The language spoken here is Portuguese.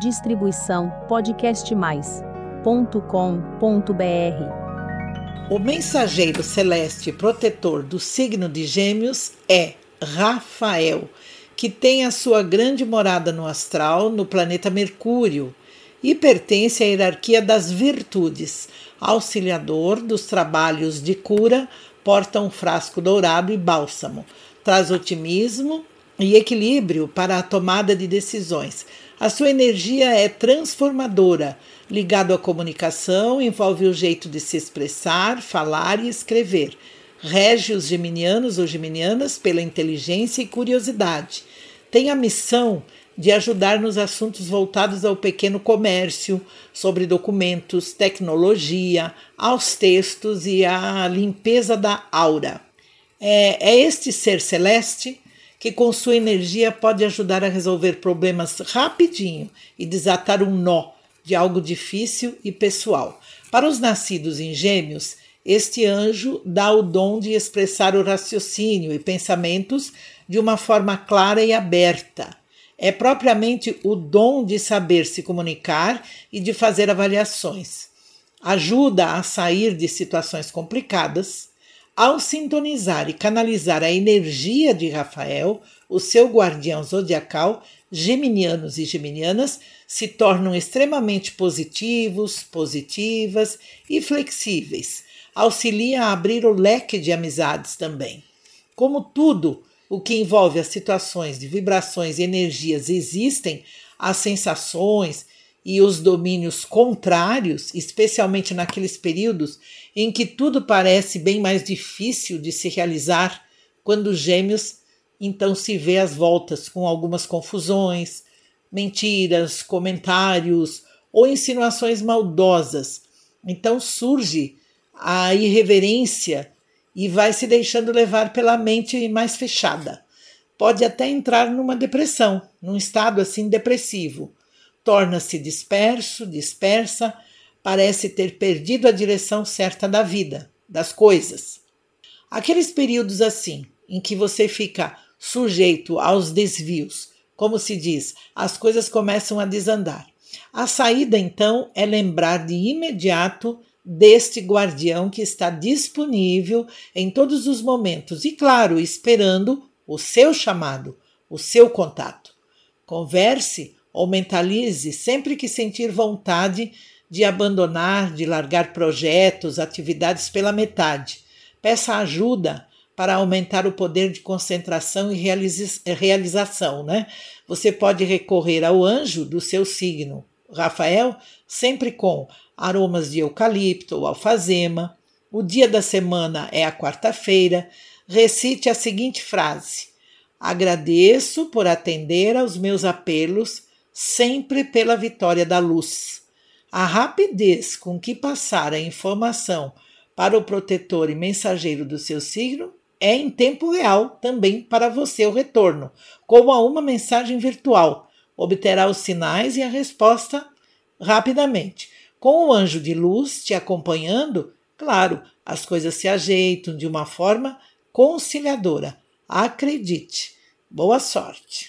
Distribuição podcastmais.com.br. O mensageiro celeste protetor do signo de Gêmeos é Rafael, que tem a sua grande morada no astral, no planeta Mercúrio, e pertence à hierarquia das virtudes. Auxiliador dos trabalhos de cura, porta um frasco dourado e bálsamo. Traz otimismo e equilíbrio para a tomada de decisões. A sua energia é transformadora, ligado à comunicação, envolve o jeito de se expressar, falar e escrever. Rege os geminianos ou geminianas pela inteligência e curiosidade. Tem a missão de ajudar nos assuntos voltados ao pequeno comércio, sobre documentos, tecnologia, aos textos e à limpeza da aura. É, é este ser celeste que com sua energia pode ajudar a resolver problemas rapidinho e desatar um nó de algo difícil e pessoal. Para os nascidos em Gêmeos, este anjo dá o dom de expressar o raciocínio e pensamentos de uma forma clara e aberta. É propriamente o dom de saber se comunicar e de fazer avaliações. Ajuda a sair de situações complicadas ao sintonizar e canalizar a energia de Rafael, o seu guardião zodiacal, geminianos e geminianas se tornam extremamente positivos, positivas e flexíveis. Auxilia a abrir o leque de amizades também. Como tudo o que envolve as situações de vibrações e energias existem, as sensações e os domínios contrários, especialmente naqueles períodos em que tudo parece bem mais difícil de se realizar, quando os gêmeos então se vê às voltas com algumas confusões, mentiras, comentários ou insinuações maldosas. Então surge a irreverência e vai se deixando levar pela mente mais fechada. Pode até entrar numa depressão, num estado assim depressivo torna-se disperso, dispersa, parece ter perdido a direção certa da vida, das coisas. Aqueles períodos assim, em que você fica sujeito aos desvios, como se diz, as coisas começam a desandar. A saída, então, é lembrar de imediato deste guardião que está disponível em todos os momentos e, claro, esperando o seu chamado, o seu contato. Converse ou mentalize sempre que sentir vontade de abandonar, de largar projetos, atividades pela metade. Peça ajuda para aumentar o poder de concentração e realização, né? Você pode recorrer ao anjo do seu signo, Rafael, sempre com aromas de eucalipto ou alfazema. O dia da semana é a quarta-feira. Recite a seguinte frase: Agradeço por atender aos meus apelos sempre pela vitória da luz. A rapidez com que passar a informação para o protetor e mensageiro do seu signo é em tempo real também para você o retorno, como a uma mensagem virtual. Obterá os sinais e a resposta rapidamente. Com o anjo de luz te acompanhando, claro, as coisas se ajeitam de uma forma conciliadora. Acredite. Boa sorte.